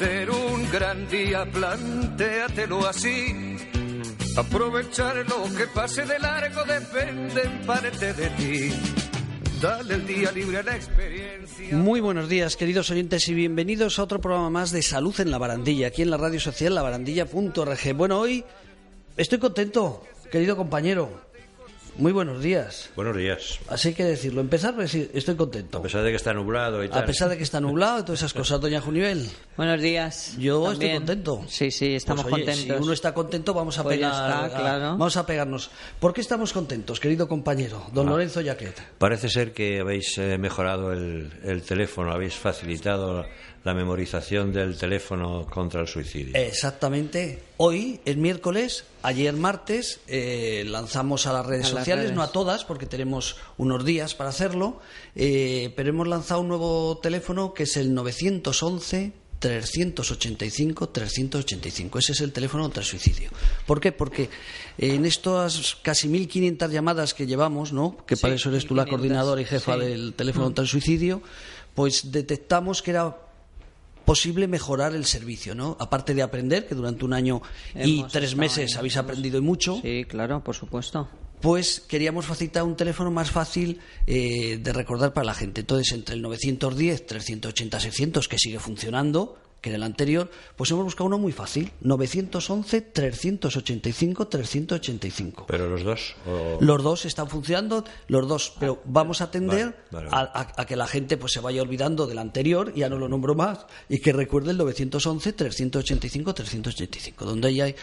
ser un gran día, plantéatelo así. Aprovechar lo que pase de largo depende en parte de ti. Dale el día libre a la experiencia. Muy buenos días, queridos oyentes, y bienvenidos a otro programa más de Salud en la Barandilla, aquí en la radio social labarandilla.org. Bueno, hoy estoy contento, querido compañero. Muy buenos días. Buenos días. Así hay que decirlo. Empezar, pues sí, estoy contento. A pesar de que está nublado y tal. A pesar de que está nublado y todas esas cosas, doña Junivel. Buenos días. Yo También. estoy contento. Sí, sí, estamos Pues, oye, contentos. Si uno está contento, vamos a Pues pegar. está, claro. Vamos a pegarnos. ¿Por qué estamos contentos, querido compañero? Don Ah. Lorenzo Yaquet. Parece ser que habéis eh, mejorado el, el teléfono, habéis facilitado la memorización del teléfono contra el suicidio. Exactamente. Hoy es miércoles, ayer martes eh, lanzamos a las redes A las no a todas porque tenemos unos días para hacerlo, eh, pero hemos lanzado un nuevo teléfono que es el 911 385 385. Ese es el teléfono contra el suicidio. ¿Por qué? Porque en estas casi 1500 llamadas que llevamos, ¿no? Que Sí, para eso eres tú la 1500, coordinadora y jefa sí. del teléfono contra el suicidio, pues detectamos que era posible mejorar el servicio, ¿no? Aparte de aprender, que durante un año y Hemos tres meses habéis aprendido y mucho, Sí, claro, por supuesto. Pues queríamos facilitar un teléfono más fácil eh, de recordar para la gente. Entonces, entre el 910, 380, 600, que sigue funcionando, que en el anterior, pues hemos buscado uno muy fácil, 911, 385, 385. Pero los dos. o- Los dos están funcionando, los dos, pero vamos a atender vale, vale. A, a- a que la gente pues se vaya olvidando del anterior, ya no lo nombro más, y que recuerde el 911 385 385, donde ahí hay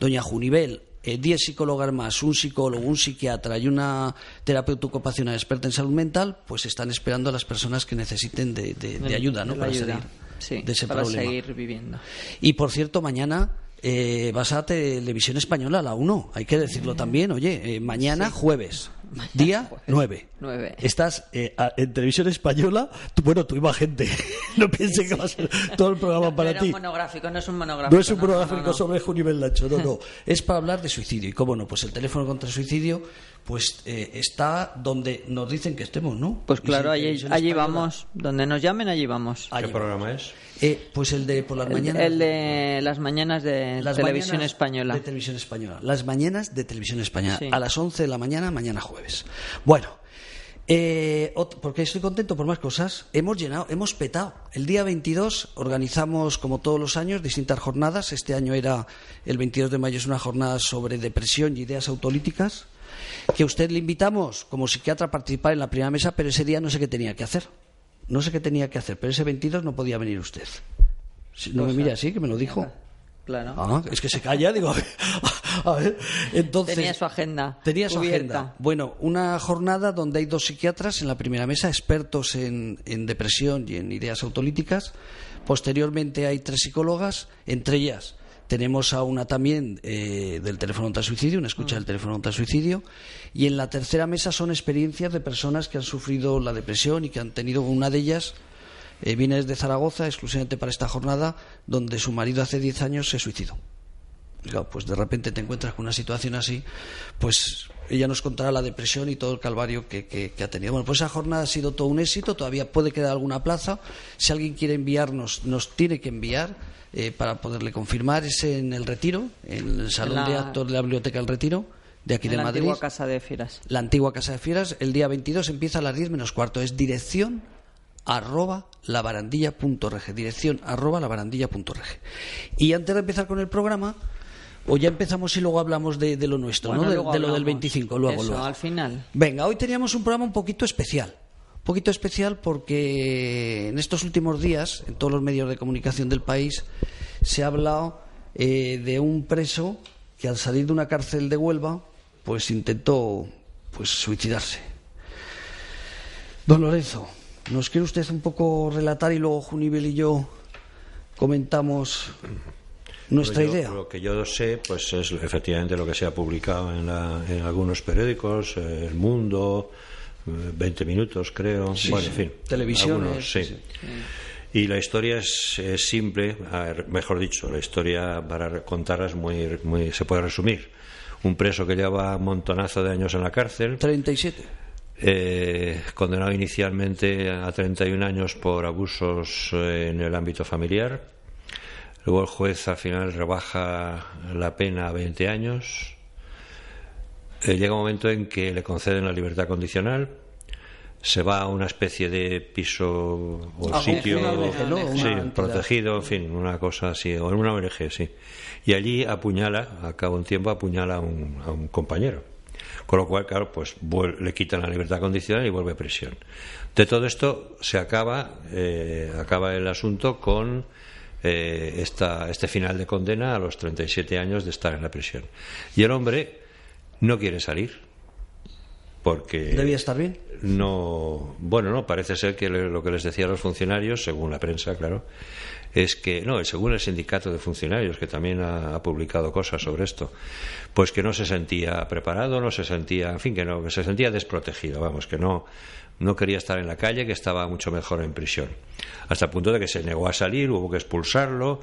doña Junivel, eh, 10 psicólogas más, un psicólogo, un psiquiatra y una terapeuta ocupacional experta en salud mental, pues están esperando a las personas que necesiten de, de- de ayuda, ¿no? De para ayuda. salir Sí, de ese para problema. seguir viviendo. Y por cierto, mañana eh, vas a Televisión Española, la 1, hay que decirlo también. Oye, eh, mañana jueves, día 9. Nueve. Estás eh, a- en Televisión Española, tú- bueno, tú iba gente, no piense que va a ser todo el programa para ti. un monográfico, no es un monográfico. No es un no, monográfico no, no. sobre Junivel Nacho, no, no. Es para hablar de suicidio. Y cómo no, pues el teléfono contra el suicidio pues eh, está donde nos dicen que estemos, ¿no? Pues claro, allí, allí Española- vamos. Donde nos llamen, allí vamos. allí ¿Qué vamos. programa es? Eh, pues el de por las El, mañanas. el de las mañanas de Las Televisión mañanas Española. De Televisión Española. Las mañanas de Televisión Española. Sí. A las 11 de la mañana, mañana jueves. Bueno, eh, porque estoy contento por más cosas. Hemos llenado, hemos petado. El día 22 organizamos, como todos los años, distintas jornadas. Este año era el 22 de mayo, es una jornada sobre depresión y ideas autolíticas. Que a usted le invitamos como psiquiatra a participar en la primera mesa, pero ese día no sé qué tenía que hacer. No sé qué tenía que hacer, pero ese 22 no podía venir usted. No me mire así, que me lo dijo. Claro. Ah, es que se calla, digo, a ver, a ver, entonces... Tenía su agenda Tenía su cubierta. agenda. Bueno, una jornada donde hay dos psiquiatras en la primera mesa, expertos en, en depresión y en ideas autolíticas. Posteriormente hay tres psicólogas, entre ellas tenemos a una también eh, del teléfono el suicidio, una escucha del teléfono el suicidio. Y en la tercera mesa son experiencias de personas que han sufrido la depresión y que han tenido una de ellas eh, viene desde Zaragoza exclusivamente para esta jornada, donde su marido hace 10 años se suicidó. Claro, pues de repente te encuentras con una situación así, pues ella nos contará la depresión y todo el calvario que, que- que ha tenido. Bueno, pues esa jornada ha sido todo un éxito, todavía puede quedar alguna plaza. Si alguien quiere enviarnos, nos tiene que enviar eh, para poderle confirmar. Es en el Retiro, en el Salón la- de Actos de la Biblioteca del Retiro, de aquí En de la Madrid. antigua Casa de Fieras. La antigua Casa de Fieras, el día 22 empieza a las 10 menos cuarto. Es dirección arroba labarandilla.reg. Dirección arroba labarandilla.reg. Y antes de empezar con el programa, o ya empezamos y luego hablamos de, de lo nuestro, Bueno, ¿no? De, lo del hablamos. 25, luego, Eso, luego. al final. Venga, hoy teníamos un programa un poquito especial. Un poquito especial porque en estos últimos días, en todos los medios de comunicación del país, se ha hablado eh, de un preso que al salir de una cárcel de Huelva, pues intentó pues suicidarse. Don Lorenzo, ¿nos quiere usted un poco relatar y luego Junivel y yo comentamos nuestra Yo- idea? Lo que yo sé, pues es efectivamente lo que se ha publicado en, la- en algunos periódicos, eh, El Mundo, eh, 20 minutos creo, Sí, bueno, sí. en fin. Televisiones, algunos, sí. Y la historia es, es simple, mejor dicho, la historia para contarla es muy, muy, se puede resumir. Un preso que lleva un montonazo de años en la cárcel, 37. Eh, condenado inicialmente a 31 años por abusos eh, en el ámbito familiar. Luego el juez al final rebaja la pena a 20 años. Eh, llega un momento en que le conceden la libertad condicional. Se va a una especie de piso o Ah, sitio protegido, en fin, una cosa así, o en una ONG, sí. Y allí apuñala, a cabo un tiempo, apuñala a un, a un compañero. Con lo cual, claro, pues le quitan la libertad condicional y vuelve a prisión. De todo esto se acaba, eh, acaba el asunto con eh, esta, este final de condena a los 37 años de estar en la prisión. Y el hombre no quiere salir porque ¿Debía estar bien? no bueno no parece ser que lo que les decía a los funcionarios según la prensa claro es que no según el sindicato de funcionarios que también ha, publicado cosas sobre esto pues que no se sentía preparado no se sentía en fin que no que se sentía desprotegido vamos que no no quería estar en la calle que estaba mucho mejor en prisión hasta el punto de que se negó a salir hubo que expulsarlo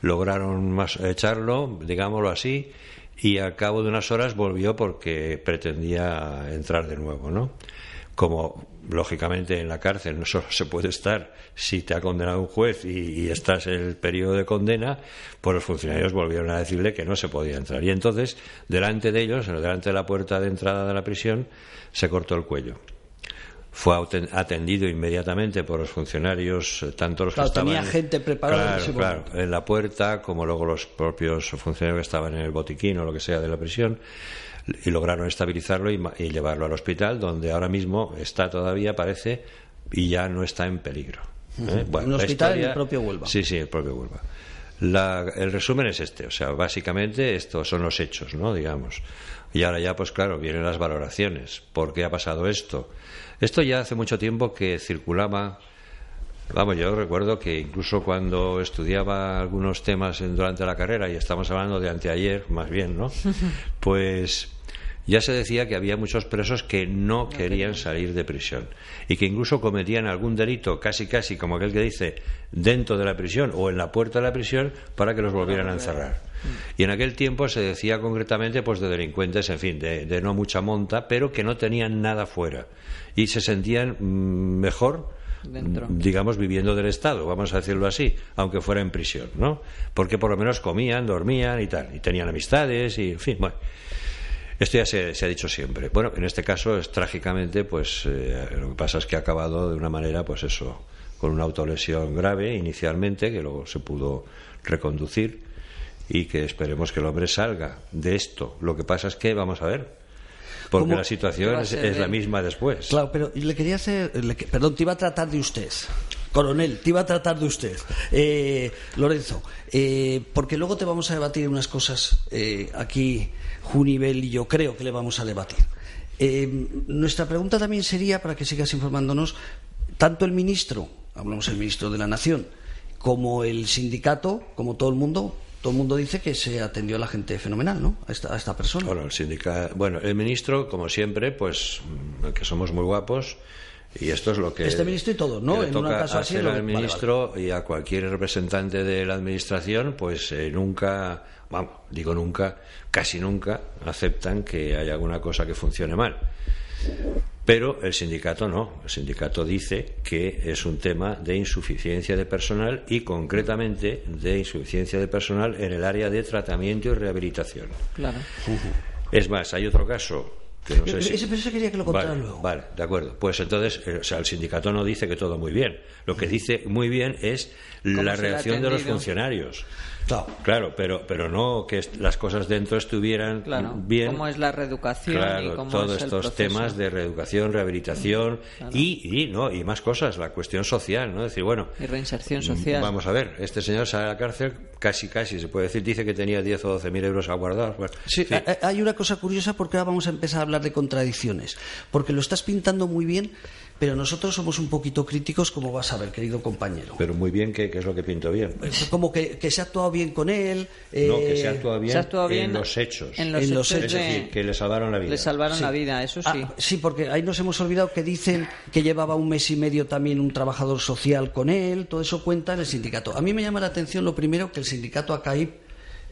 lograron más, echarlo digámoslo así y al cabo de unas horas volvió porque pretendía entrar de nuevo, ¿no? Como lógicamente en la cárcel no solo se puede estar si te ha condenado un juez y, y estás en el periodo de condena, pues los funcionarios volvieron a decirle que no se podía entrar. Y entonces, delante de ellos, delante de la puerta de entrada de la prisión, se cortó el cuello. Fue atendido inmediatamente por los funcionarios, eh, tanto los Claro, que estaban tenía gente preparada Claro, claro, en la puerta, como luego los propios funcionarios que estaban en el botiquín o lo que sea de la prisión, y lograron estabilizarlo y, y llevarlo al hospital, donde ahora mismo está todavía, parece, y ya no está en peligro. ¿eh? Bueno, Un hospital en historia- el propio Huelva. Sí, sí, el propio Huelva. La- el resumen es este, o sea, básicamente estos son los hechos, ¿no? Digamos. Y ahora ya, pues claro, vienen las valoraciones. ¿Por qué ha pasado esto? Esto ya hace mucho tiempo que circulaba. Vamos, yo recuerdo que incluso cuando estudiaba algunos temas en- durante la carrera, y estamos hablando de anteayer, más bien, ¿no? Pues ya se decía que había muchos presos que no querían salir de prisión y que incluso cometían algún delito, casi casi como aquel que dice, dentro de la prisión o en la puerta de la prisión para que los volvieran a encerrar. Y en aquel tiempo se decía concretamente pues de delincuentes, en fin, de, de no mucha monta, pero que no tenían nada fuera y se sentían mm, mejor Dentro. digamos, viviendo del Estado, vamos a decirlo así, aunque fuera en prisión, ¿no? Porque por lo menos comían, dormían y tal, y tenían amistades y, en fin, bueno. Esto ya se, se ha dicho siempre. Bueno, en este caso es trágicamente, pues eh, lo que pasa es que ha acabado de una manera, pues eso, con una autolesión grave inicialmente, que luego se pudo reconducir y que esperemos que el hombre salga de esto. Lo que pasa es que, vamos a ver, porque la ¿Qué situación es, la misma después. Claro, pero le quería hacer. le perdón, te iba a tratar de usted. Coronel, te iba a tratar de usted. Eh, Lorenzo, eh, porque luego te vamos a debatir unas cosas eh, aquí, Junivel y yo creo que le vamos a debatir. Eh, nuestra pregunta también sería, para que sigas informándonos, tanto el ministro, hablamos del ministro de la Nación, como el sindicato, como todo el mundo, todo el mundo dice que se atendió a la gente fenomenal, ¿no? A esta, a esta persona. Bueno, el bueno, el ministro, como siempre, pues mm, que somos muy guapos y esto es lo que Este ministro y todos, ¿no? En un caso así, lo- al vale, ministro y a cualquier representante de la administración, pues eh, nunca, vamos, digo nunca, casi nunca aceptan que haya alguna cosa que funcione mal. Pero el sindicato no. El sindicato dice que es un tema de insuficiencia de personal y concretamente de insuficiencia de personal en el área de tratamiento y rehabilitación. Claro. Es más, hay otro caso que no sé Ese- si... ese- ese quería que lo contara vale, luego. Vale, de acuerdo. Pues entonces, eh, o sea, el sindicato no dice que todo muy bien. Lo que dice muy bien es ¿Cómo la reacción de los funcionarios. Claro. Claro, pero, pero no que las cosas dentro estuvieran Claro. bien. ¿Cómo es la reeducación y Claro, cómo todos es el estos proceso? temas de reeducación, rehabilitación y, y, no y más cosas, la cuestión social, ¿no? Es decir, bueno, Y reinserción social. Vamos a ver, este señor sale de la cárcel casi, casi, se puede decir, dice que tenía 10 o 12 mil euros aguardados. Bueno, Sí, en fin. ha- hay una cosa curiosa porque ahora vamos a empezar a hablar hablar de contradicciones, porque lo estás pintando muy bien, pero nosotros somos un poquito críticos, como vas a ver, querido compañero. Pero muy bien, ¿qué, qué es lo que pinto bien? Como que, que se ha actuado bien con él. no, que eh, se ha actuado bien, se ha actuado bien en los hechos. en los En los hechos es de- decir, que le salvaron la vida. le salvaron Sí. la vida, eso sí. Ah, sí, porque ahí nos hemos olvidado que dicen que llevaba un mes y medio también un trabajador social con él, todo eso cuenta en el sindicato. A mí me llama la atención lo primero que el sindicato ACAIP,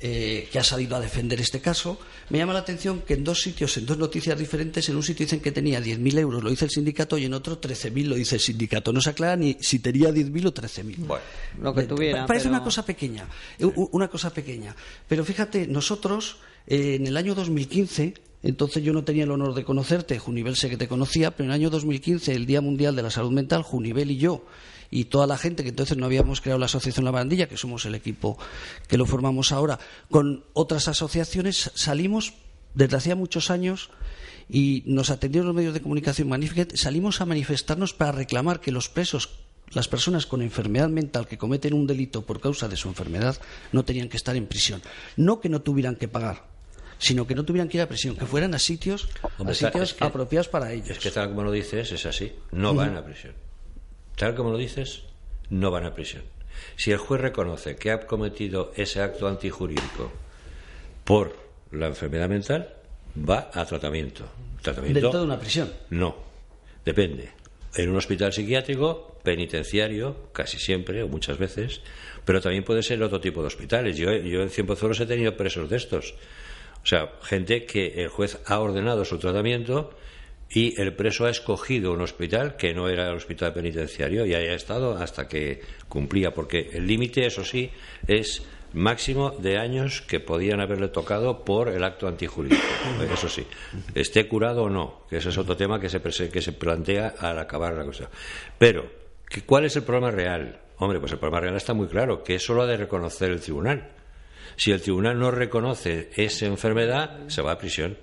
eh, que ha salido a defender este caso, me llama la atención que en dos sitios, en dos noticias diferentes, en un sitio dicen que tenía 10.000 euros, lo dice el sindicato, y en otro 13.000 lo dice el sindicato. No se aclara ni si tenía 10.000 o 13.000. Bueno, lo que tuviera. Parece pero- una cosa pequeña, u- una cosa pequeña. Pero fíjate, nosotros eh, en el año 2015, entonces yo no tenía el honor de conocerte, Junivel sé que te conocía, pero en el año 2015, el Día Mundial de la Salud Mental, Junivel y yo y toda la gente que entonces no habíamos creado la asociación La Barandilla, que somos el equipo que lo formamos ahora, con otras asociaciones salimos desde hacía muchos años y nos atendieron los medios de comunicación magníficos, salimos a manifestarnos para reclamar que los presos, las personas con enfermedad mental que cometen un delito por causa de su enfermedad, no tenían que estar en prisión. No que no tuvieran que pagar, sino que no tuvieran que ir a prisión, que fueran a sitios, Hombre, a está- sitios es que- apropiados para ellos. Es que tal como lo dices, es así. No van a prisión. Tal como lo dices, no van a prisión. Si el juez reconoce que ha cometido ese acto antijurídico por la enfermedad mental, va a tratamiento. ¿Tratamiento? Dentro de una prisión. No, depende. En un hospital psiquiátrico, penitenciario, casi siempre o muchas veces, pero también puede ser otro tipo de hospitales. Yo, yo en Cienpozuelos he tenido presos de estos. O sea, gente que el juez ha ordenado su tratamiento y el preso ha escogido un hospital que no era el hospital penitenciario y ahí ha estado hasta que cumplía, porque el límite, eso sí, es máximo de años que podían haberle tocado por el acto antijurídico. Eso sí, esté curado o no, que ese es otro tema que se, que se plantea al acabar la cosa. Pero, ¿qué- ¿cuál es el problema real? Hombre, pues el problema real está muy claro, que eso lo ha de reconocer el tribunal. Si el tribunal no reconoce esa enfermedad, se va a prisión.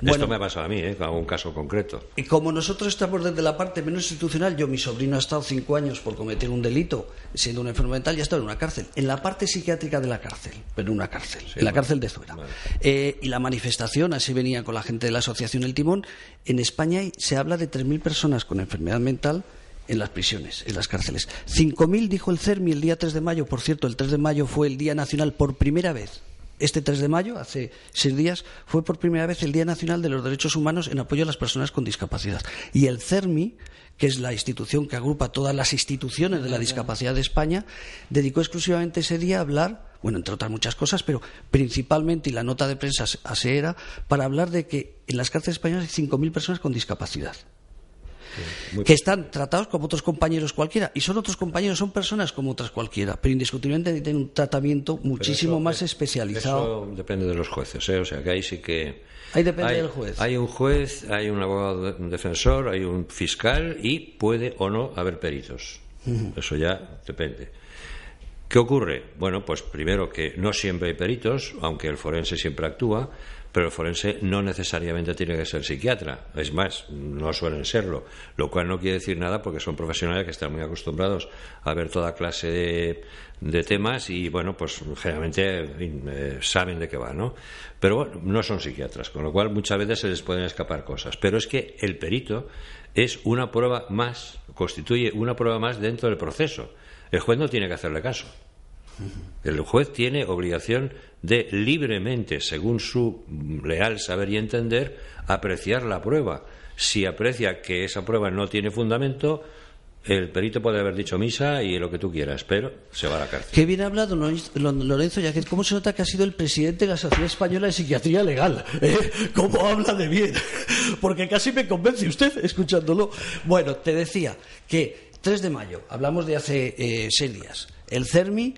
Bueno. Esto me ha pasado a mí, ¿eh? con un caso concreto. Y como nosotros estamos desde la parte menos institucional, yo, mi sobrino ha estado cinco años por cometer un delito, siendo una enfermedad mental, y ha estado en una cárcel. En la parte psiquiátrica de la cárcel, pero en una cárcel, en la bueno. cárcel de Zuera. Eh, y la manifestación, así venía con la gente de la Asociación El Timón, en España se habla de 3.000 personas con enfermedad mental en las prisiones, en las cárceles. 5.000 dijo el CERMI el día 3 de mayo. Por cierto, el 3 de mayo fue el Día Nacional por primera vez. Este 3 de mayo, hace seis días, fue por primera vez el Día Nacional de los Derechos Humanos en apoyo a las personas con discapacidad. Y el CERMI, que es la institución que agrupa todas las instituciones de la discapacidad de España, dedicó exclusivamente ese día a hablar, bueno, entre otras muchas cosas, pero principalmente, y la nota de prensa así era, para hablar de que en las cárceles españolas hay 5.000 personas con discapacidad Que están tratados como otros compañeros cualquiera y son otros compañeros, son personas como otras cualquiera, pero indiscutiblemente tienen un tratamiento muchísimo eso- más eh, especializado. Eso depende de los jueces, ¿eh? o sea que ahí sí que. Ahí depende hay, del juez. Hay un juez, hay un abogado un defensor, hay un fiscal y puede o no haber peritos. Eso ya depende. ¿Qué ocurre? Bueno, pues primero que no siempre hay peritos, aunque el forense siempre actúa, pero el forense no necesariamente tiene que ser psiquiatra. Es más, no suelen serlo, lo cual no quiere decir nada porque son profesionales que están muy acostumbrados a ver toda clase de, de temas y, bueno, pues generalmente eh, saben de qué va, ¿no? Pero bueno, no son psiquiatras, con lo cual muchas veces se les pueden escapar cosas. Pero es que el perito es una prueba más, constituye una prueba más dentro del proceso. El juez no tiene que hacerle caso. El juez tiene obligación de libremente, según su leal saber y entender, apreciar la prueba. Si aprecia que esa prueba no tiene fundamento, el perito puede haber dicho misa y lo que tú quieras, pero se va a la cárcel. Qué bien ha hablado Lorenzo Yaquet. ¿Cómo se nota que ha sido el presidente de la Asociación Española de Psiquiatría Legal? ¿eh? ¿Cómo habla de bien? Porque casi me convence usted escuchándolo. Bueno, te decía que 3 de mayo, hablamos de hace eh, seis días, el CERMI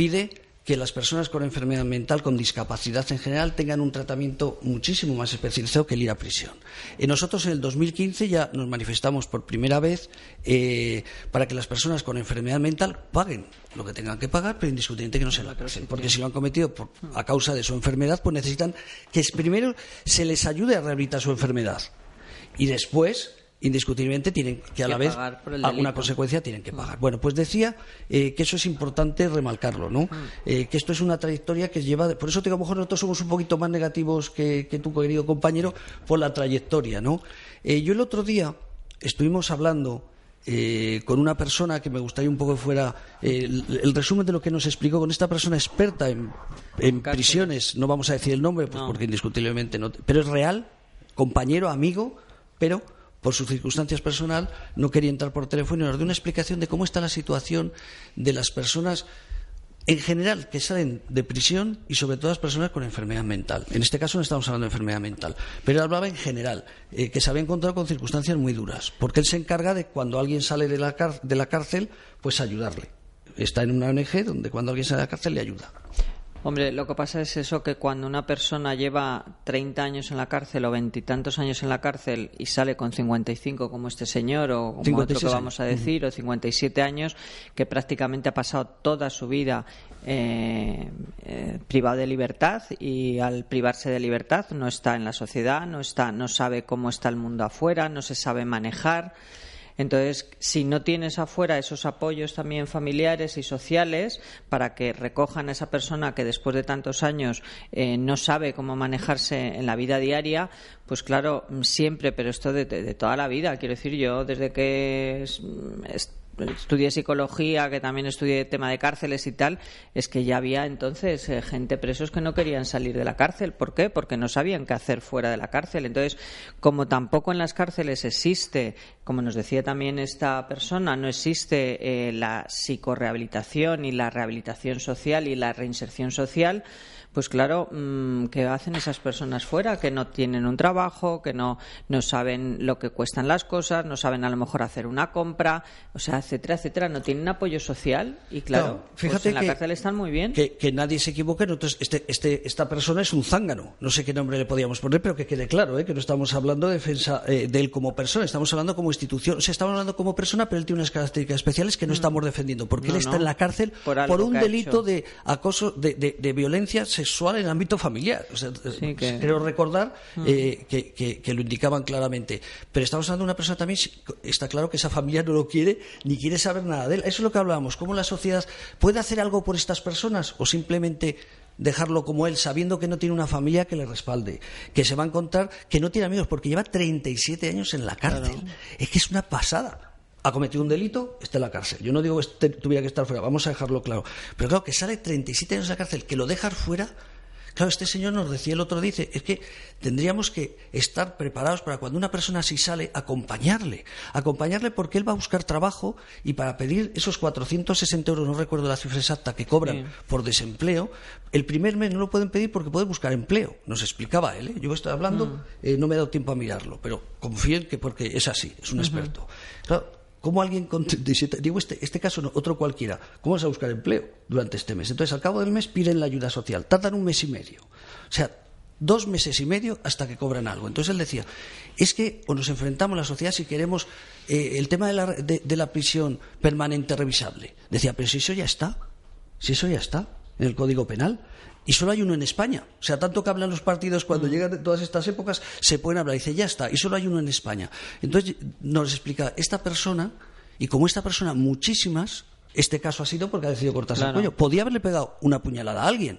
pide que las personas con enfermedad mental, con discapacidad en general, tengan un tratamiento muchísimo más especializado que el ir a prisión. Eh, nosotros en el 2015 ya nos manifestamos por primera vez eh, para que las personas con enfermedad mental paguen lo que tengan que pagar, pero indiscutiblemente que no sea en la cárcel. Porque si lo han cometido por- a causa de su enfermedad, pues necesitan que primero se les ayude a rehabilitar su enfermedad y después indiscutiblemente tienen que a Que la vez alguna consecuencia tienen que pagar. Bueno, pues decía eh, que eso es importante remarcarlo, ¿no? Eh, que esto es una trayectoria que lleva, por eso te digo, a lo mejor nosotros somos un poquito más negativos que, que tu querido compañero por la trayectoria, ¿no? Eh, yo el otro día estuvimos hablando eh, con una persona que me gustaría un poco que fuera eh, el, el resumen de lo que nos explicó con esta persona experta en, en prisiones, no vamos a decir el nombre, pues No. porque indiscutiblemente no, pero es real, compañero, amigo, pero por sus circunstancias personal no quería entrar por teléfono y nos dio una explicación de cómo está la situación de las personas en general que salen de prisión y sobre todo las personas con enfermedad mental. En este caso no estamos hablando de enfermedad mental, pero él hablaba en general, eh, que se había encontrado con circunstancias muy duras, porque él se encarga de cuando alguien sale de la, de la cárcel, pues ayudarle. Está en una ONG donde cuando alguien sale de la cárcel le ayuda. Hombre, lo que pasa es eso que cuando una persona lleva 30 años en la cárcel o veintitantos años en la cárcel y sale con 55 como este señor o como 56 otro que vamos a decir o 57 años que prácticamente ha pasado toda su vida eh, eh, privado de libertad y al privarse de libertad no está en la sociedad, no está, no sabe cómo está el mundo afuera, no se sabe manejar. Entonces, si no tienes afuera esos apoyos también familiares y sociales para que recojan a esa persona que después de tantos años eh, no sabe cómo manejarse en la vida diaria, pues claro, siempre, pero esto de, toda la vida. Quiero decir, yo desde que es- estudié psicología, que también estudié tema de cárceles y tal, es que ya había entonces eh, gente presos que no querían salir de la cárcel. ¿Por qué? Porque no sabían qué hacer fuera de la cárcel. Entonces, como tampoco en las cárceles existe, como nos decía también esta persona, no existe eh, la psicorrehabilitación y la rehabilitación social y la reinserción social, pues claro, mm, ¿qué hacen esas personas fuera? Que no tienen un trabajo, que no, no saben lo que cuestan las cosas, no saben a lo mejor hacer una compra, o sea, etcétera, etcétera. No tienen apoyo social y claro, pues fíjate en la que- cárcel están muy bien. Que, que nadie se equivoque. Este, este, esta persona es un zángano. No sé qué nombre le podíamos poner, pero que quede claro, ¿eh? que no estamos hablando de defensa eh, de él como persona, estamos hablando como institución. O sea, estamos hablando como persona, pero él tiene unas características especiales que no estamos defendiendo, porque Mm. No, él está no. en la cárcel Por un delito de acoso, de, de- de violencia sexual en el ámbito familiar. O sea, Sí, que- Mm. Creo recordar eh, que, que- que lo indicaban claramente. Pero estamos hablando de una persona también, está claro que esa familia no lo quiere ni quiere saber nada de él. Eso es lo que hablábamos. ¿Cómo la sociedad puede hacer algo por estas personas o simplemente dejarlo como él, sabiendo que no tiene una familia que le respalde, que se va a encontrar, que no tiene amigos, porque lleva 37 años en la cárcel. Es que es una pasada. Ha cometido un delito, está en la cárcel. Yo no digo que este tuviera que estar fuera, vamos a dejarlo claro. Pero claro, que sale 37 años de la cárcel, que lo dejas fuera, Claro, este señor nos decía el otro, dice, es que tendríamos que estar preparados para cuando una persona así sale, acompañarle. Acompañarle porque él va a buscar trabajo y para pedir esos 460 euros, no recuerdo la cifra exacta, que cobran Sí. por desempleo, el primer mes no lo pueden pedir porque puede buscar empleo. Nos explicaba él, ¿eh? yo estoy hablando, eh, no me he dado tiempo a mirarlo, pero confío en que porque es así, es un experto. Claro, ¿Cómo alguien con 37, digo este, este caso no, otro cualquiera, cómo vas a buscar empleo durante este mes? Entonces, al cabo del mes piden la ayuda social, tardan un mes y medio. O sea, dos meses y medio hasta que cobran algo. Entonces él decía, es que o nos enfrentamos a la sociedad si queremos eh, el tema de la, de la prisión permanente revisable. Decía, pero si eso ya está, si eso ya está en el Código Penal. Y solo hay uno en España. O sea, tanto que hablan los partidos cuando llegan de todas estas épocas, se pueden hablar. Dice, ya está. Y solo hay uno en España. Entonces nos explica, esta persona, y como esta persona, muchísimas, este caso ha sido porque ha decidido cortarse Claro. el cuello. Podía haberle pegado una puñalada a alguien.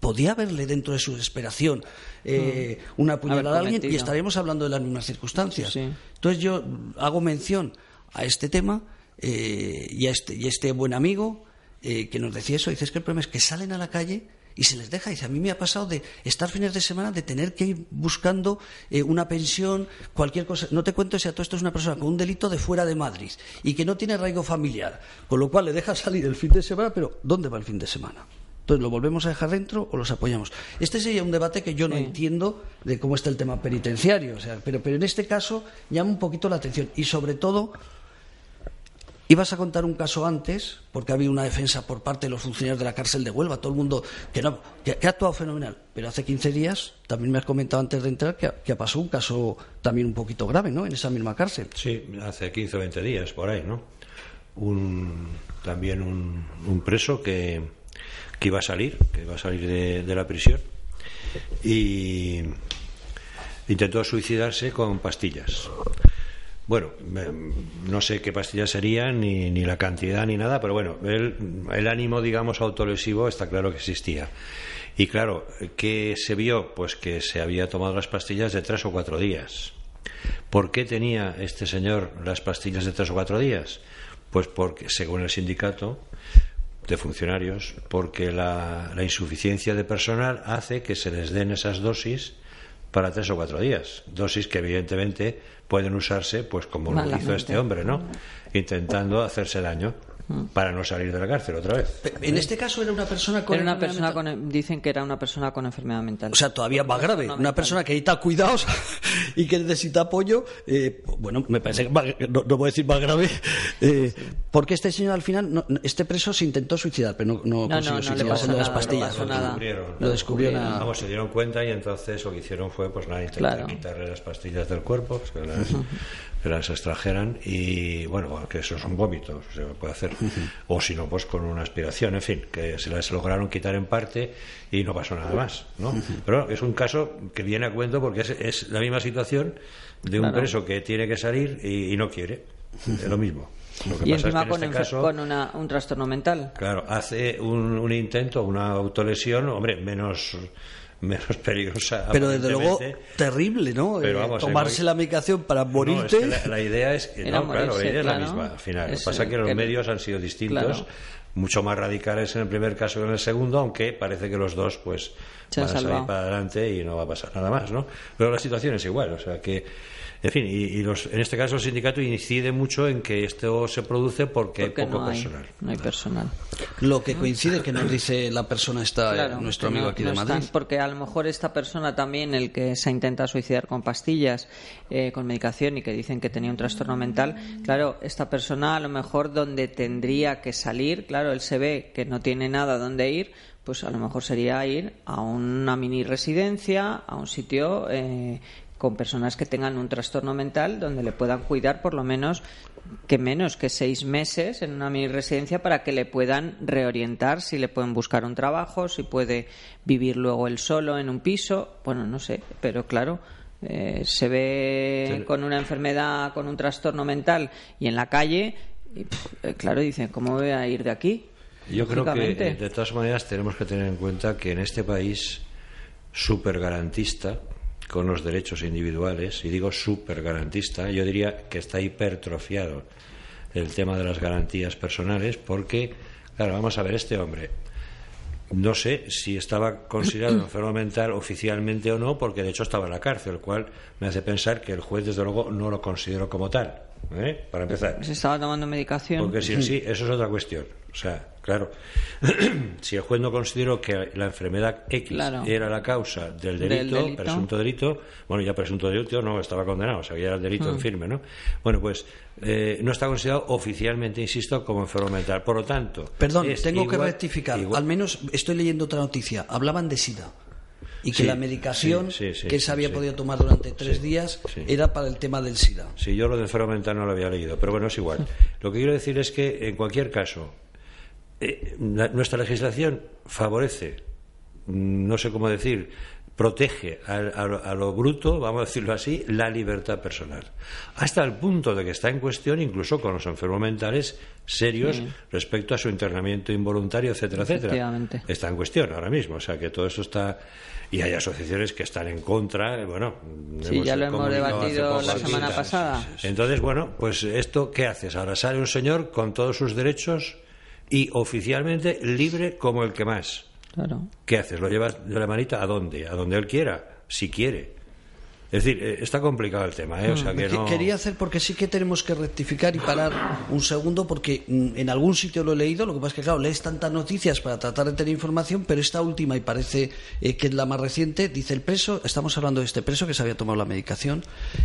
Podía haberle, dentro de su desesperación, eh, una puñalada a alguien y estaríamos hablando de las mismas circunstancias. Sí. Entonces yo hago mención a este tema eh, y, a este, y a este buen amigo eh, que nos decía eso. Dice, es que el problema es que salen a la calle y se les deja. Dice, a mí me ha pasado de estar fines de semana, de tener que ir buscando eh, una pensión, cualquier cosa. No te cuento si a todo esto es una persona con un delito de fuera de Madrid y que no tiene arraigo familiar. Con lo cual le deja salir el fin de semana, pero ¿dónde va el fin de semana? Entonces, ¿lo volvemos a dejar dentro o los apoyamos? Este sería un debate que yo no Sí. entiendo de cómo está el tema penitenciario. O sea, pero, pero en este caso llama un poquito la atención. Y sobre todo, ibas a contar un caso antes, porque ha habido una defensa por parte de los funcionarios de la cárcel de Huelva, todo el mundo que, no, ha actuado fenomenal. Pero hace 15 días, también me has comentado antes de entrar, que, que pasó un caso también un poquito grave, ¿no? En esa misma cárcel. Sí, hace 15 o 20 días, por ahí, ¿no? Un, también un, un preso que, que iba a salir, que iba a salir de, de la prisión y intentó suicidarse con pastillas. Bueno, no sé qué pastillas serían, ni, ni la cantidad, ni nada, pero bueno, el, el ánimo, digamos, autolesivo está claro que existía. Y claro, ¿qué se vio? Pues que se había tomado las pastillas de tres o cuatro días. ¿Por qué tenía este señor las pastillas de tres o cuatro días? Pues porque, según el sindicato de funcionarios, porque la, la insuficiencia de personal hace que se les den esas dosis para tres o cuatro días. Dosis que evidentemente pueden usarse, pues como lo hizo este hombre, ¿no? Intentando hacerse daño para no salir de la cárcel otra vez. En este caso era una persona con. Era una persona con, dicen que era una persona con enfermedad mental. O sea, todavía más grave. Una persona que necesita cuidados y que necesita apoyo. Eh, bueno, me parece que no, no, voy a decir más grave. Eh, porque este señor al final, no, este preso se intentó suicidar, pero no, no consiguió suicidarse de las pastillas. No nada. Lo descubrió nada. Vamos, se dieron cuenta y entonces lo que hicieron fue, pues nada, intentar claro. quitarle las pastillas del cuerpo. Pues, que las, que las extrajeran y bueno, que eso son vómitos, se puede hacer. O si no, pues con una aspiración, en fin, que se las lograron quitar en parte y no pasó nada más, ¿no? Pero es un caso que viene a cuento porque es, es la misma situación de un claro. preso que tiene que salir y, y no quiere. Es lo mismo. Lo que y pasa encima es que con, en este caso, con una, un trastorno mental. Claro, hace un, un intento, una autolesión, hombre, menos menos peligrosa. Pero desde luego terrible, ¿no? Pero vamos, eh, tomarse el... la medicación para morirte. No, es que la, la, idea es que, no, morirse, claro, la idea claro. es la misma. Al final, lo que pasa es que los medios han sido distintos, claro. Mucho más radicales en el primer caso que en el segundo, aunque parece que los dos, pues, Se van a salir para adelante y no va a pasar nada más, ¿no? Pero la situación es igual, o sea que en fin, y, y los, en este caso el sindicato incide mucho en que esto se produce porque, porque hay poco no hay, personal. No hay personal. Lo que coincide que nos dice la persona está claro, nuestro amigo no, aquí no de Madrid. Están, porque a lo mejor esta persona también, el que se intenta suicidar con pastillas, eh, con medicación y que dicen que tenía un trastorno mental, claro, esta persona a lo mejor donde tendría que salir, claro, él se ve que no tiene nada donde ir, pues a lo mejor sería ir a una mini residencia, a un sitio eh, con personas que tengan un trastorno mental donde le puedan cuidar por lo menos que menos que seis meses en una mini residencia para que le puedan reorientar si le pueden buscar un trabajo, si puede vivir luego él solo en un piso, bueno, no sé, pero claro. Eh, se ve sí. con una enfermedad, con un trastorno mental y en la calle, y, pff, claro, dicen, ¿cómo voy a ir de aquí? Yo creo que, de todas maneras, tenemos que tener en cuenta que en este país súper garantista, con los derechos individuales, y digo súper garantista, yo diría que está hipertrofiado el tema de las garantías personales, porque, claro, vamos a ver, este hombre, no sé si estaba considerado enfermo mental oficialmente o no, porque de hecho estaba en la cárcel, lo cual me hace pensar que el juez, desde luego, no lo consideró como tal. ¿eh? Para empezar. Se estaba tomando medicación. Porque si sí, eso es otra cuestión. O sea, claro, si el juez no consideró que la enfermedad X claro. era la causa del delito, del delito, presunto delito, bueno, ya presunto delito no estaba condenado, o sea, ya era el delito mm. en firme, ¿no? Bueno, pues eh, no está considerado oficialmente, insisto, como enfermo mental. Por lo tanto. Perdón, tengo igual, que rectificar. Igual, Al menos estoy leyendo otra noticia. Hablaban de SIDA y que sí, la medicación sí, sí, que se había podido tomar durante tres días era para el tema del SIDA. Sí, yo lo de enfermo mental no lo había leído, pero bueno, es igual. Lo que quiero decir es que, en cualquier caso, eh, la, nuestra legislación favorece, no sé cómo decir, protege a, a, a, lo bruto, vamos a decirlo así, la libertad personal. Hasta el punto de que está en cuestión incluso con los enfermos mentales serios sí. respecto a su internamiento involuntario, etcétera, etcétera. Está en cuestión ahora mismo. O sea que todo eso está. Y hay asociaciones que están en contra. Bueno, sí, ya lo hemos debatido la semana pasada. Entonces, bueno, pues esto, ¿qué haces? Ahora sale un señor con todos sus derechos y oficialmente libre como el que más. Claro. ¿Qué haces? ¿Lo llevas de la manita a dónde? A donde él quiera, si quiere. Es decir, eh, está complicado el tema, ¿eh? O sea que no... Quería hacer, porque sí que tenemos que rectificar y parar un segundo, porque mm, en algún sitio lo he leído, lo que pasa es que, claro, lees tantas noticias para tratar de tener información, pero esta última, y parece eh, que es la más reciente, dice el preso, estamos hablando de este preso que se había tomado la medicación.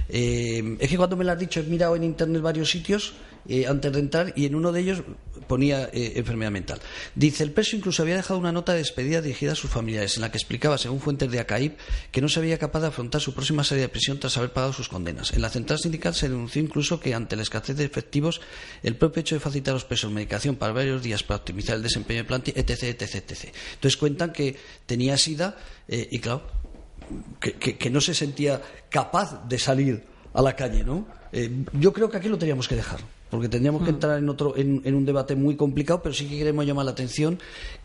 Eh, es que cuando me lo has dicho, he mirado en internet varios sitios eh, antes de entrar y en uno de ellos ponía eh, enfermedad mental. Dice, el preso incluso había dejado una nota de despedida dirigida a sus familiares en la que explicaba, según fuentes de ACAIP, que no se veía capaz de afrontar su próxima salida de prisión tras haber pagado sus condenas. En la central sindical se denunció incluso que ante la escasez de efectivos, el propio hecho de facilitar a los presos medicación para varios días para optimizar el desempeño de plantilla, etc, etc, etc. Entonces cuentan que tenía sida eh, y claro, que no se sentía capaz de salir a la calle, ¿no? Eh, yo creo que aquí lo teníamos que dejar, porque tendríamos que entrar en, otro, en, en un debate muy complicado, pero sí que queremos llamar la atención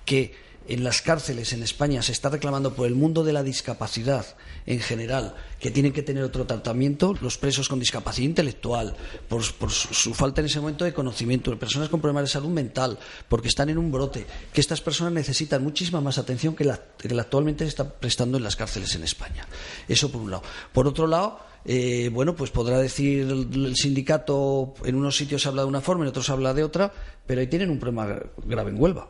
que en las cárceles en España se está reclamando por el mundo de la discapacidad en general, que tienen que tener otro tratamiento, los presos con discapacidad intelectual, por, por su, su falta en ese momento de conocimiento, personas con problemas de salud mental, porque están en un brote, que estas personas necesitan muchísima más atención que la que la actualmente se está prestando en las cárceles en España. Eso por un lado. Por otro lado, eh, bueno, pues podrá decir el, sindicato, en unos sitios habla de una forma, en otros habla de otra, pero ahí tienen un problema gra- grave en Huelva.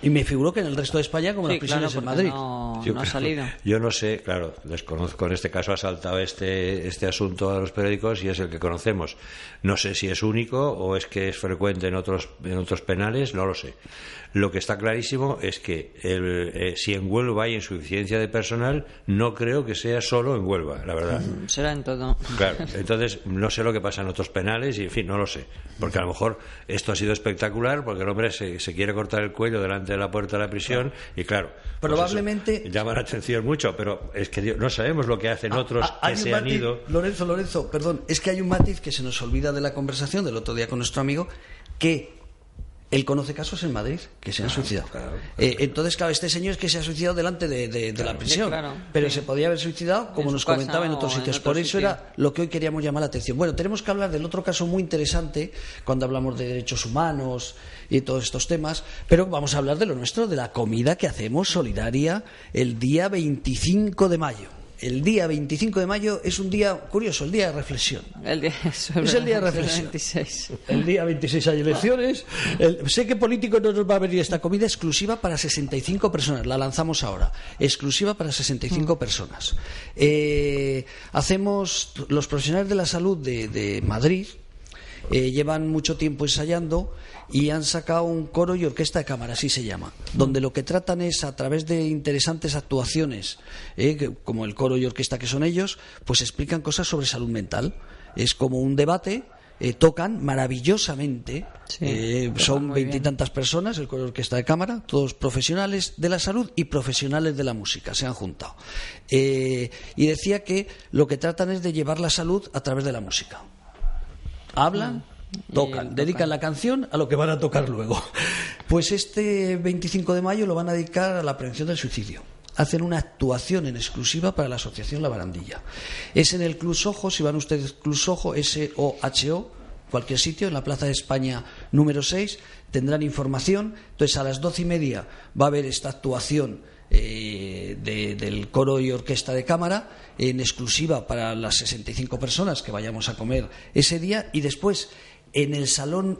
Y me figuro que en el resto de España, como Sí, las prisiones claro, en Madrid. no, Yo no ha salido. Yo no sé, claro, desconozco en este caso ha saltado este, este asunto a los periódicos y es el que conocemos. No sé si es único o es que es frecuente en otros, en otros penales, no lo sé. Lo que está clarísimo es que el, eh, si en Huelva hay insuficiencia de personal, no creo que sea solo en Huelva, la verdad. Será en todo. Claro, entonces no sé lo que pasa en otros penales y, en fin, no lo sé. Porque a lo mejor esto ha sido espectacular porque el hombre se, se quiere cortar el cuello delante de la puerta de la prisión y, claro. pues Probablemente- llama la atención mucho, pero es que no sabemos lo que hacen otros Ah, que se han matiz- ido. Lorenzo, Lorenzo, perdón, es que hay un matiz que se nos olvida de la conversación del otro día con nuestro amigo, que él conoce casos en Madrid que se han suicidado. Eh, entonces, claro, este señor es que se ha suicidado delante de, de- de la prisión, pero sí. se podía haber suicidado, como nos comentaba en otros en sitios. otro Por eso era lo que hoy queríamos llamar la atención. Bueno, tenemos que hablar del otro caso muy interesante cuando hablamos de derechos humanos y todos estos temas, pero vamos a hablar de lo nuestro, de la comida que hacemos solidaria el día 25 de mayo. El día 25 de mayo es un día curioso, el día de reflexión. El día, Es el día de reflexión. 26. El día 26 hay elecciones. El- sé que político no nos va a venir esta comida exclusiva para 65 personas. La lanzamos ahora. Exclusiva para 65 personas. Eh, hacemos, los profesionales de la salud de, de Madrid eh, llevan mucho tiempo ensayando y han sacado un coro y orquesta de cámara, así se llama, donde lo que tratan es a través de interesantes actuaciones, eh, como el coro y orquesta que son ellos, pues explican cosas sobre salud mental. Es como un debate. eh, tocan maravillosamente, Sí, eh, son veintitantas personas, el coro y orquesta de cámara, todos profesionales de la salud y profesionales de la música, se han juntado. Eh, y decía que lo que tratan es de llevar la salud a través de la música hablan, Mm. Tocan, Y dedican la canción a lo que van a tocar luego. Pues este 25 de mayo lo van a dedicar a la prevención del suicidio. Hacen una actuación en exclusiva para la Asociación La Barandilla. Es en el Club Sojo, si van ustedes Club Sojo, S-O-H-O, cualquier sitio, en la Plaza de España número 6, tendrán información. Entonces a las doce y media va a haber esta actuación eh, de- del coro y orquesta de cámara en exclusiva para las 65 personas que vayamos a comer ese día y después en el salón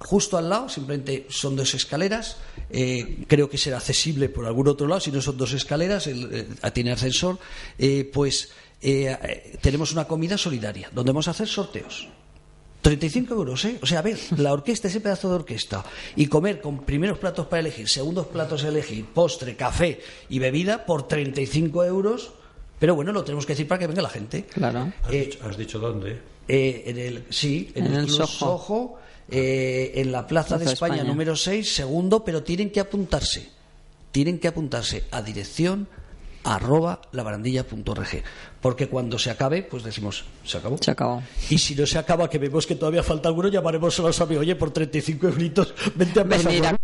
justo al lado, simplemente son dos escaleras, eh, creo que será accesible por algún otro lado, si no son dos escaleras, el, eh, tiene ascensor, eh, pues eh, tenemos una comida solidaria, donde vamos a hacer sorteos. 35 euros, ¿eh? O sea, a ver, la orquesta, ese pedazo de orquesta, y comer con primeros platos para elegir, segundos platos a elegir, postre, café y bebida por 35 euros. Pero bueno, lo tenemos que decir para que venga la gente. Claro. ¿Has, dicho, has dicho dónde? Eh, en el, sí, en, En el, el Club Soho. Soho, eh, en la Plaza, de España, España. número 6, segundo, pero tienen que apuntarse. Tienen que apuntarse a dirección arroba labarandilla.org. Porque cuando se acabe, pues decimos, se acabó. Se acabó. Y si no se acaba, que vemos que todavía falta alguno, llamaremos a los amigos, oye, por 35 euritos, vente a pasar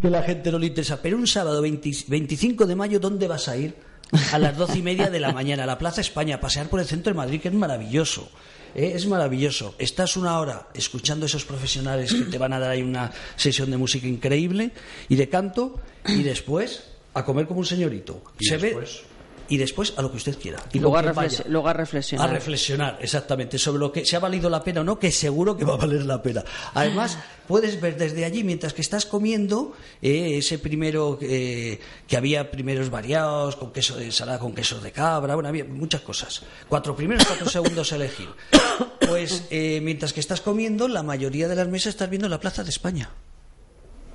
que la gente no le interesa. Pero un sábado 20 25 de mayo, ¿dónde vas a ir? A las doce y media de la mañana, a la Plaza España, a pasear por el centro de Madrid, que es maravilloso. ¿eh? Es maravilloso. Estás una hora escuchando a esos profesionales que te van a dar ahí una sesión de música increíble y de canto, y después a comer como un señorito. ¿Y Se ve- después? Y después a lo que usted quiera. Y Luego a, luego a reflexionar. A reflexionar, exactamente, sobre lo que se ha valido la pena o no, que seguro que va a valer la pena. Además, puedes ver desde allí, mientras que estás comiendo, eh, ese primero eh, que había primeros variados, con queso de ensalada, con queso de cabra, bueno, había muchas cosas. Cuatro primeros, cuatro segundos a elegir. Pues eh, mientras que estás comiendo, la mayoría de las mesas estás viendo la Plaza de España.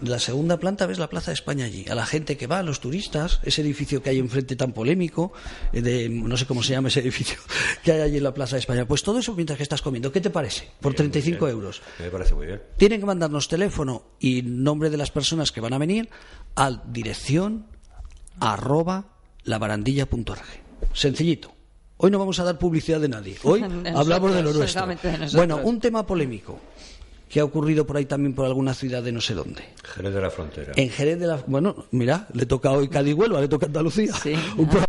La segunda planta ves la Plaza de España allí, a la gente que va, a los turistas, ese edificio que hay enfrente tan polémico, eh, de, no sé cómo se llama ese edificio que hay allí en la Plaza de España. Pues todo eso mientras que estás comiendo, ¿qué te parece? Por Bien, muy 35 bien. euros. Me parece muy bien. Tienen que mandarnos teléfono y nombre de las personas que van a venir al dirección arroba labarandilla.org. Sencillito. Hoy no vamos a dar publicidad de nadie. Hoy hablamos de lo nuestro. Bueno, un tema polémico que ha ocurrido por ahí también por alguna ciudad de no sé dónde. Jerez de la Frontera. En Jerez de la... Bueno, mira, le toca hoy Cádiz Huelva, le toca Andalucía. Sí. Un pro-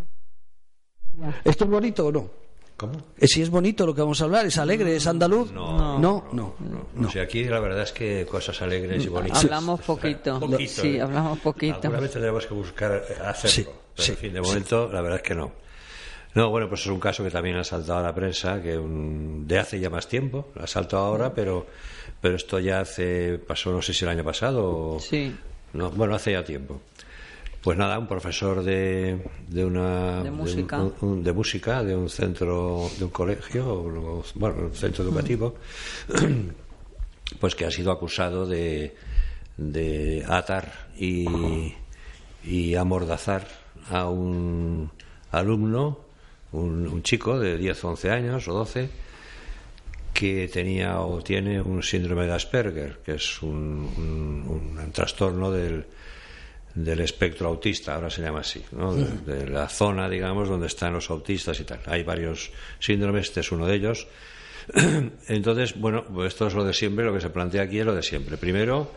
¿Esto es bonito o no? ¿Cómo? Eh, Si es bonito lo que vamos a hablar, es alegre, es andaluz. No, no, no. O sea, aquí la verdad es que cosas alegres y bonitas. Hablamos poquito. Poquito, Sí, ¿eh? hablamos poquito. Alguna vez tendremos que buscar eh, hacerlo. Sí, pero, sí, en fin, de sí. momento, la verdad es que no. No, bueno, pues es un caso que también ha saltado a la prensa, que un- de hace ya más tiempo, ha saltado ahora, pero, pero esto ya hace, pasó no sé si el año pasado o... Sí. No, bueno, hace ya tiempo. Pues nada, un profesor de, de una De música. un- un- de música de un centro de un colegio bueno un centro educativo pues que ha sido acusado de, de atar y, y amordazar a un alumno un, un chico de 10 o 11 años o 12 que tenía o tiene un síndrome de Asperger, que es un, un- un trastorno del, del espectro autista, ahora se llama así, ¿no? de, de la zona, digamos, donde están los autistas y tal. Hay varios síndromes, este es uno de ellos. Entonces, bueno, pues esto es lo de siempre, lo que se plantea aquí es lo de siempre. Primero,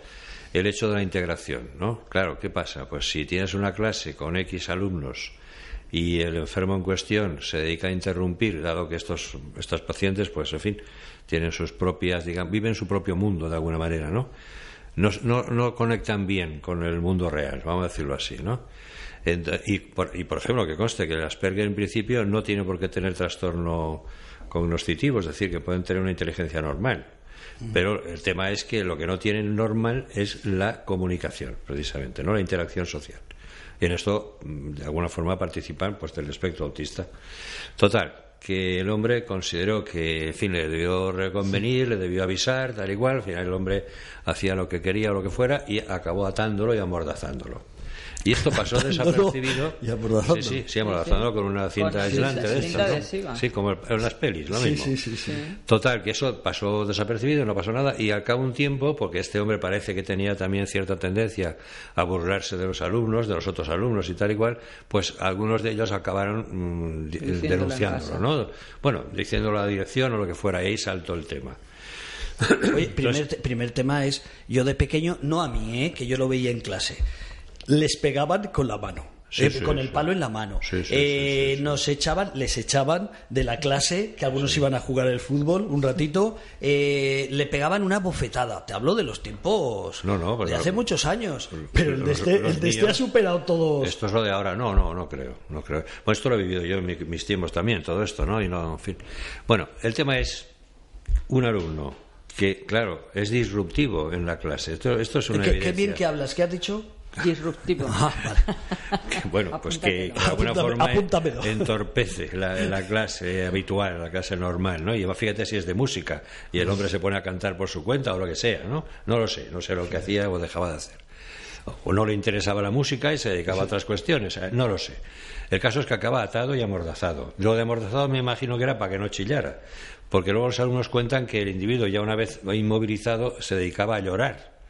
el hecho de la integración, ¿no? Claro, ¿qué pasa? Pues si tienes una clase con X alumnos y el enfermo en cuestión se dedica a interrumpir, dado que estos, estos pacientes, pues en fin, tienen sus propias, digamos, viven su propio mundo de alguna manera, ¿no? No, no, no conectan bien con el mundo real, vamos a decirlo así, ¿no? Y por, y por ejemplo, que conste que el Asperger en principio no tiene por qué tener trastorno cognoscitivo, es decir, que pueden tener una inteligencia normal. Pero el tema es que lo que no tienen normal es la comunicación, precisamente, no la interacción social. Y en esto, mm, de alguna forma, participan pues, del espectro autista. Total, que el hombre consideró que, en fin, le debió reconvenir, le debió avisar, tal y cual. Al final el hombre hacía lo que quería o lo que fuera y acabó atándolo y amordazándolo. Y esto pasó desapercibido. y. Sí, sí, sí, amordazándolo con una cinta Con aislante de. Sí, como en las pelis, lo Sí, mismo. sí, sí, sí. Total, que eso pasó desapercibido, no pasó nada, y al cabo de un tiempo, porque este hombre parece que tenía también cierta tendencia a burlarse de los alumnos, de los otros alumnos y tal y cual, pues algunos de ellos acabaron mm, denunciándolo. ¿no? Bueno, diciéndolo a la dirección o lo que fuera, y ahí saltó el tema. Oye, primer, primer tema es, yo de pequeño, no a mí, ¿eh? que yo lo veía en clase, les pegaban con la mano. Sí, eh, sí, con el sí. palo en la mano. Eh. Nos echaban, les echaban de la clase, que algunos iban a jugar el fútbol un ratito, eh, le pegaban una bofetada. Te hablo de los tiempos No, no, de hace muchos años. Pero el de este, el de este ha superado todos. Esto es lo de ahora, no, no, no creo, no creo. Bueno, esto lo he vivido yo en mi- mis tiempos también, todo esto, ¿no? Y no, en fin. Bueno, el tema es un alumno que, claro, es disruptivo en la clase. Esto, esto es una qué, qué evidencia. bien que hablas, ¿qué has dicho? Disruptivo. Ah, vale. Bueno, pues que, de alguna forma apúntamelo. entorpece la, la clase habitual, la clase normal, ¿no? Y fíjate si es de música y el hombre se pone a cantar por su cuenta o lo que sea, ¿no? No lo sé, no sé lo que hacía o dejaba de hacer. O no le interesaba la música y se dedicaba a otras cuestiones, ¿eh? no lo sé. El caso es que acaba atado y amordazado. Lo de amordazado me imagino que era para que no chillara, porque luego los alumnos cuentan que el individuo ya una vez inmovilizado se dedicaba a llorar.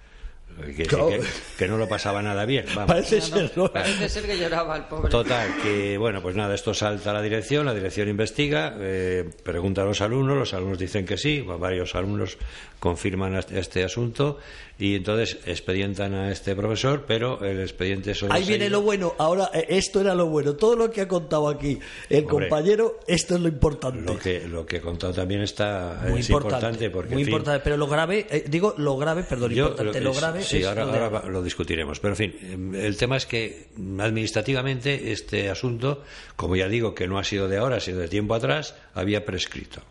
Que, Claro. que- que no lo pasaba nada bien. vamos. Parece ser, ¿no? Parece ser que lloraba el pobre. Total, que bueno, pues nada, esto salta a la dirección, la dirección investiga, eh, pregunta a los alumnos, los alumnos dicen que sí, varios alumnos confirman este- este asunto y entonces expedientan a este profesor, pero el expediente solo Ahí viene lo bueno. Ahora, eh, esto era lo bueno. Todo lo que ha contado aquí el Hombre, compañero, esto es lo importante. Lo que, lo que he contado también está muy es importante, importante porque muy en fin, importante. Pero lo grave, eh, digo lo grave, perdón, Yo importante, lo es- grave sí, es ahora, lo ahora lo discutiremos. Pero en fin, eh, el tema es que administrativamente este asunto, como ya digo, que no ha sido de ahora, ha sido de tiempo atrás, había prescrito.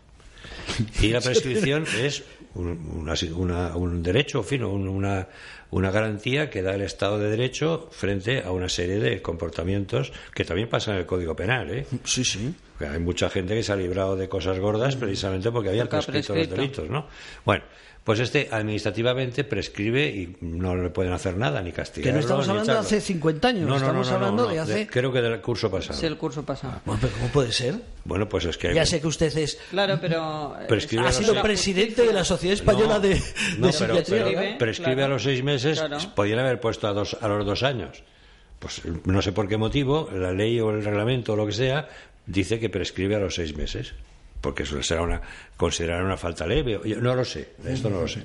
Y la prescripción es una- una- un derecho, en fin, un- una, una garantía que da el Estado de Derecho frente a una serie de comportamientos que también pasan en el Código Penal. ¿eh? Sí, sí. Hay mucha gente que se ha librado de cosas gordas precisamente porque habían Porque ha prescrito los delitos, ¿no? Bueno, pues este administrativamente prescribe y no le pueden hacer nada ni castigar. Que no estamos hablando de hace 50 años, estamos hablando de hace- creo que del curso pasado. Sí, el curso pasado. Bueno, pero ¿cómo puede ser? Bueno, pues es que Ya sé que usted es Claro, pero. eh, Prescribe ha sido los- presidente de la Sociedad Española No, de, de no, pero- Psiquiatría. pero prescribe claro. a los seis meses, Claro. podrían haber puesto a, dos, a los dos años. Pues no sé por qué motivo, la ley o el reglamento o lo que sea, dice que prescribe a los seis meses porque eso será una considerar una falta leve. no lo sé, esto no lo sé.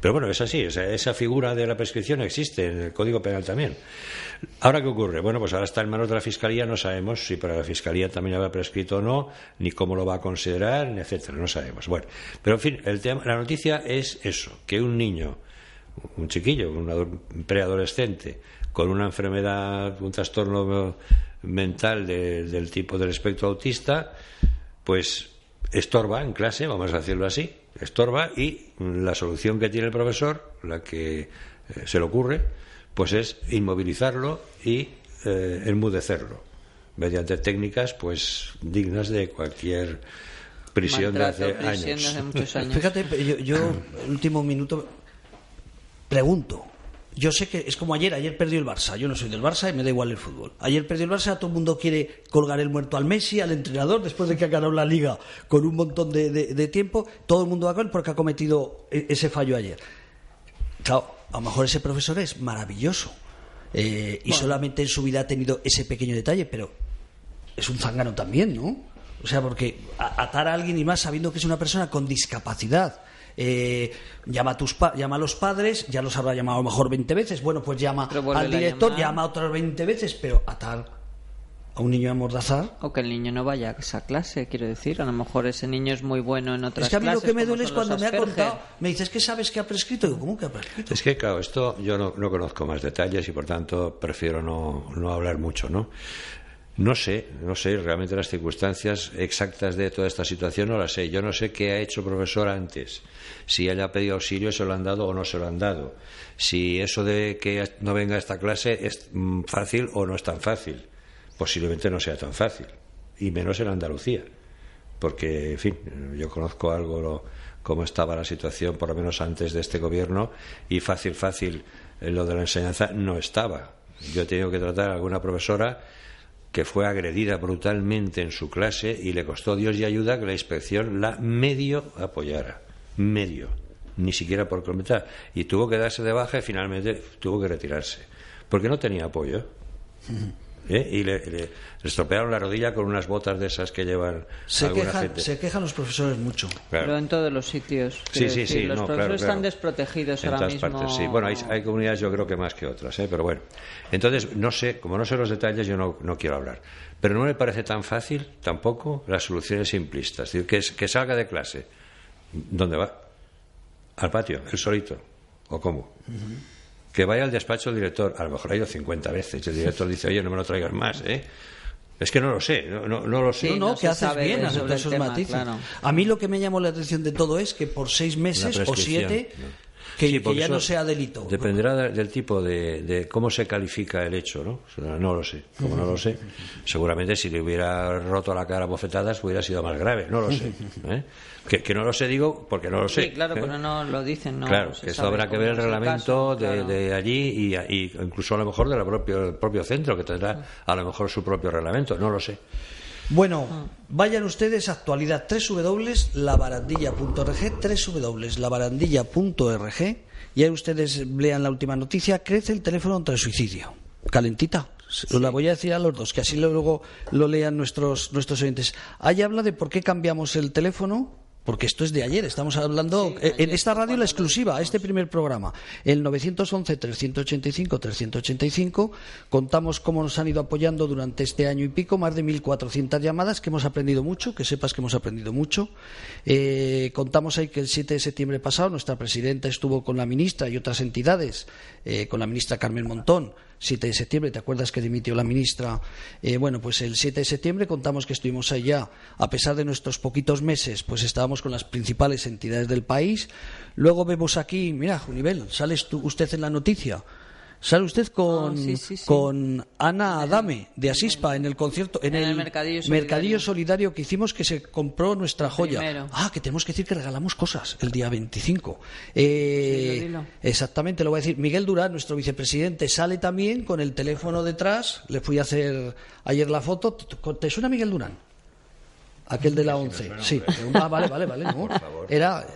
Pero bueno, es así, esa, figura de la prescripción existe en el Código Penal también. Ahora, ¿qué ocurre? Bueno, pues ahora está en manos de la Fiscalía, no sabemos si para la Fiscalía también habrá prescrito o no, ni cómo lo va a considerar, etcétera, no sabemos. Bueno, pero en fin, el tema, la noticia es eso, que un niño, un chiquillo, un preadolescente, con una enfermedad, un trastorno mental del tipo del espectro autista, pues estorba en clase, vamos a decirlo así, estorba y la solución que tiene el profesor, la que eh, se le ocurre, pues es inmovilizarlo y eh, enmudecerlo mediante técnicas pues dignas de cualquier prisión de hace años. Fíjate, yo, yo el último minuto pregunto, yo sé que es como ayer, ayer perdió el Barça. Yo no soy del Barça y me da igual el fútbol. Ayer perdió el Barça, todo el mundo quiere colgar el muerto al Messi, al entrenador, después de que ha ganado la liga con un montón de, tiempo. Todo el mundo va con él porque ha cometido e, ese fallo ayer. Claro, a lo mejor ese profesor es maravilloso eh, y solamente en su vida ha tenido ese pequeño detalle, pero es un zángano también, ¿no? O sea, porque atar a alguien y más sabiendo que es una persona con discapacidad eh, llama, a tus llama a los padres, ya los habrá llamado a lo mejor 20 veces, bueno, pues llama al director, llama otras 20 veces, pero a tal a un niño a mordazar. O que el niño no vaya a esa clase, quiero decir. A lo mejor ese niño es muy bueno en otras clases. Es que a mí lo que me duele es cuando me ha contado, me dices que sabes que ha prescrito. Digo, ¿cómo que ha prescrito? Es que, claro, esto yo no, no conozco más detalles y por tanto prefiero no, no hablar mucho, ¿no? No sé, no sé realmente las circunstancias exactas de toda esta situación, no las sé. Yo no sé qué ha hecho el profesor antes, si haya pedido auxilio, se lo han dado o no se lo han dado. Si eso de que no venga a esta clase es mm, fácil o no es tan fácil. Posiblemente no sea tan fácil, y menos en Andalucía, porque, en fin, yo conozco algo lo, cómo estaba la situación, por lo menos antes de este gobierno, y fácil, fácil, eh, lo de la enseñanza no estaba. Yo he tenido que tratar a alguna profesora que fue agredida brutalmente en su clase y le costó Dios y ayuda que la inspección la medio apoyara. Medio. Ni siquiera por completar. Y tuvo que darse de baja y finalmente tuvo que retirarse. Porque no tenía apoyo. ¿eh? y le, le, estropearon la rodilla con unas botas de esas que llevan se quejan, Se quejan los profesores mucho. Pero en todos los sitios. Sí, sí, sí. Los profesores están desprotegidos ahora mismo. Partes, sí. Bueno, hay, comunidades yo creo que más que otras, ¿eh? pero bueno. Entonces, no sé, como no sé los detalles, yo no, no quiero hablar. Pero no me parece tan fácil tampoco las soluciones simplistas. Es decir, que, que salga de clase. ¿Dónde va? Al patio, el solito. ¿O cómo? Que vaya al despacho del director. A lo mejor ha ido 50 veces. El director dice, oye, no me lo traigas más, ¿eh? Es que no lo sé, no, no, lo sé. no, no, que haces bien aceptar esos matices. A mí lo que me llamó la atención de todo es que por seis meses o siete que, ya no sea delito. Dependerá del tipo de, cómo se califica el hecho, ¿no? No lo sé. Como no lo sé, seguramente si le hubiera roto la cara a bofetadas hubiera sido más grave. No lo sé. ¿eh? Que, no lo sé digo porque no lo sé. Sí, claro, ¿eh? pero no lo dicen. No claro, que esto habrá que ver el reglamento de, allí y, incluso a lo mejor del propio, propio centro, que tendrá a lo mejor su propio reglamento. No lo sé. Bueno, vayan ustedes a actualidad www.labarandilla.org, www.labarandilla.org y ahí ustedes lean la última noticia, crece el teléfono contra el suicidio. Calentita. La voy a decir a los dos, que así luego lo lean nuestros, nuestros oyentes. Ahí habla de por qué cambiamos el teléfono porque esto es de ayer, estamos hablando en esta radio la exclusiva, este primer programa, el 911-385-385, contamos cómo nos han ido apoyando durante este año y pico, más de 1.400 llamadas, que hemos aprendido mucho, que sepas que hemos aprendido mucho. Eh, contamos ahí que el 7 de septiembre pasado nuestra presidenta estuvo con la ministra y otras entidades, eh, con la ministra Carmen Montón, 7 de septiembre, ¿te acuerdas que dimitió la ministra? Eh, bueno, pues el 7 de septiembre contamos que estuvimos allá, a pesar de nuestros poquitos meses, pues estábamos con las principales entidades del país. Luego vemos aquí, mira, Junivel, sales tú, usted en la noticia Sale usted con, ah, con Ana Adame de Asispa en el concierto, en, el, mercadillo solidario. que hicimos que se compró nuestra joya. Ah, que tenemos que decir que regalamos cosas el día 25. Eh, exactamente, lo voy a decir. Miguel Durán, nuestro vicepresidente, sale también con el teléfono detrás. Le fui a hacer ayer la foto. ¿Te suena Miguel Durán? Aquel de la 11. Sí. Ah, vale, vale, vale. Era.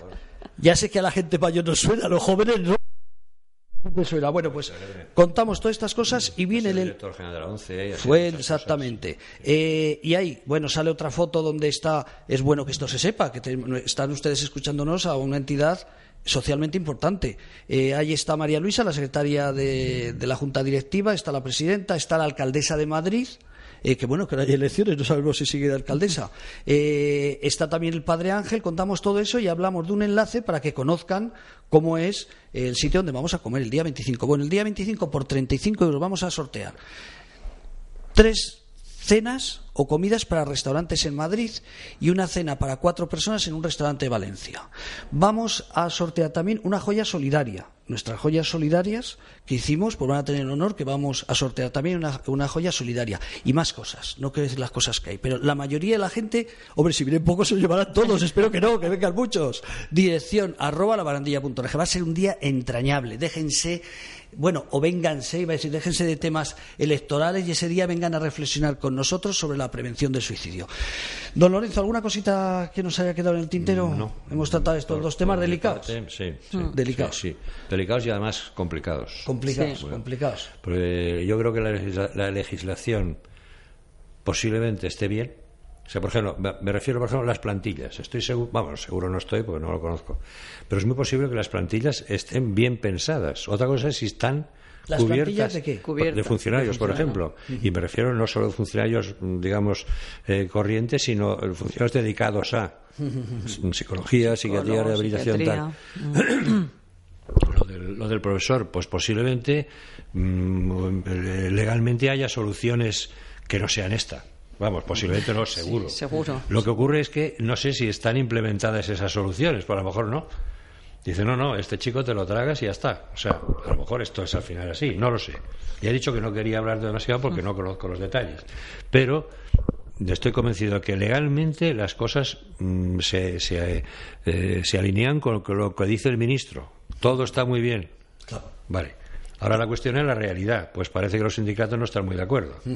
Ya sé que a la gente mayor no suena, a los jóvenes no Eso era. Bueno, pues contamos todas estas cosas y viene el... director general de la ONCE. Fue exactamente. Eh, y ahí, bueno, sale otra foto donde está, es bueno que esto se sepa, que están ustedes escuchándonos a una entidad socialmente importante. Eh, ahí está María Luisa, la secretaria de, la Junta Directiva, está la presidenta, está la alcaldesa de Madrid. Eh, que bueno, que hay elecciones, no sabemos si sigue de alcaldesa. Eh, está también el Padre Ángel, contamos todo eso y hablamos de un enlace para que conozcan cómo es el sitio donde vamos a comer el día 25. Bueno, el día 25 por 35 euros vamos a sortear tres cenas o comidas para restaurantes en Madrid y una cena para cuatro personas en un restaurante de Valencia. Vamos a sortear también una joya solidaria. Nuestras joyas solidarias que hicimos, pues van a tener el honor que vamos a sortear también una, joya solidaria. Y más cosas, no quiero decir las cosas que hay, pero la mayoría de la gente, hombre, si vienen pocos se lo llevarán todos, espero que no, que vengan muchos. Dirección arroba la barandilla.org. Va a ser un día entrañable. Déjense bueno, o vénganse, iba a decir, déjense de temas electorales y ese día vengan a reflexionar con nosotros sobre la prevención del suicidio. Don Lorenzo, ¿alguna cosita que nos haya quedado en el tintero? No. Hemos tratado estos dos temas delicados. sí, delicados. Sí, delicados y además complicados. Complicados, complicados. yo creo que la legislación posiblemente esté bien o sea, por ejemplo, me refiero, por ejemplo, a las plantillas. Estoy seguro, vamos, seguro no estoy porque no lo conozco. Pero es muy posible que las plantillas estén bien pensadas. Otra cosa es si están cubiertas de, qué? de funcionarios, por ejemplo. Y me refiero no solo a funcionarios, digamos, eh, corrientes, sino funcionarios dedicados a psicología, psiquiatría, rehabilitación, tal. lo, del, lo del profesor, pues posiblemente mm, legalmente haya soluciones que no sean esta. Vamos, posiblemente no, seguro. seguro. Lo que ocurre es que no sé si están implementadas esas soluciones, pues a lo mejor no. Dice, no, no, este chico te lo tragas y ya está. O sea, a lo mejor esto es al final así, no lo sé. Y he dicho que no quería hablar demasiado porque no conozco los detalles. Pero estoy convencido que legalmente las cosas mm, se, se, eh, se, alinean con lo que dice el ministro. Todo está muy bien. Vale. Ahora la cuestión es la realidad. Pues parece que los sindicatos no están muy de acuerdo.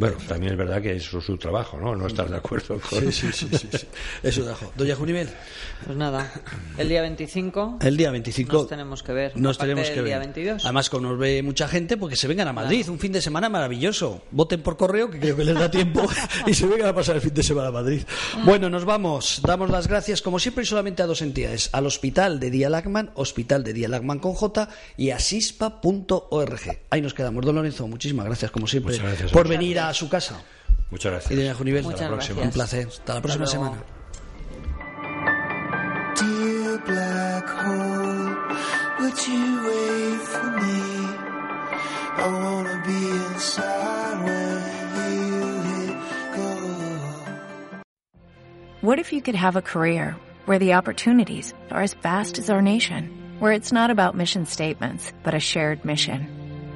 Bueno, también es verdad que eso es su trabajo, ¿no? No estar de acuerdo con... Sí, sí, sí, sí, Eso dejo. Doña Junivel. Pues nada, el día 25... El día 25... Nos tenemos que ver. Nos tenemos que ver. Día 22. Además, como nos ve mucha gente, porque se vengan a Madrid. Un fin de semana maravilloso. Voten por correo, que creo que les da tiempo, y se vengan a pasar el fin de semana a Madrid. Bueno, nos vamos. Damos las gracias, como siempre, y solamente a dos entidades. Al Hospital de Día Lagman, Hospital de Día Lagman con J, y a sispa.org. Ahí nos quedamos. Don Lorenzo, muchísimas gracias, como siempre, por venir a a su casa. Muchas gracias. Y doña Junivel, hasta la próxima. Un placer. Hasta la próxima semana. Dear black hole, would you wait for me? I wanna be inside when you hit go. What if you could have a career where the opportunities are as vast as our nation, where it's not about mission statements, but a shared mission?